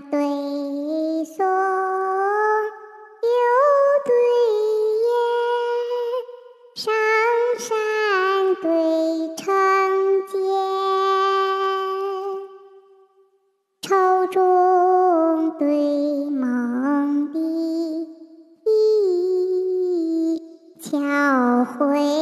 对松，有对雁，上山对城间，愁中对梦里，巧慧对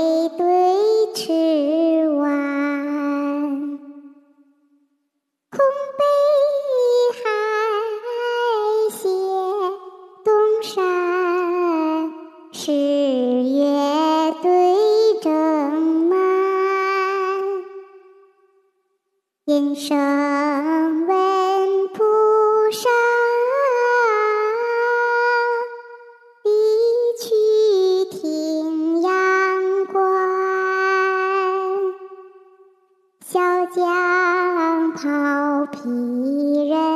音声闻菩萨，离去听阳关，小将抛皮人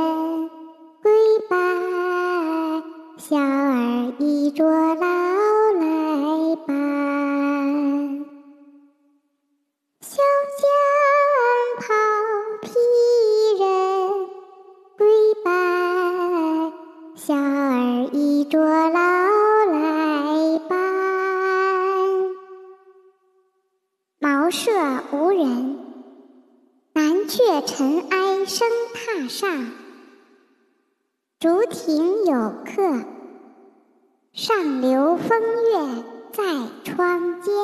舍无人，南阙尘埃声榻上。竹亭有客，上流风月在窗间。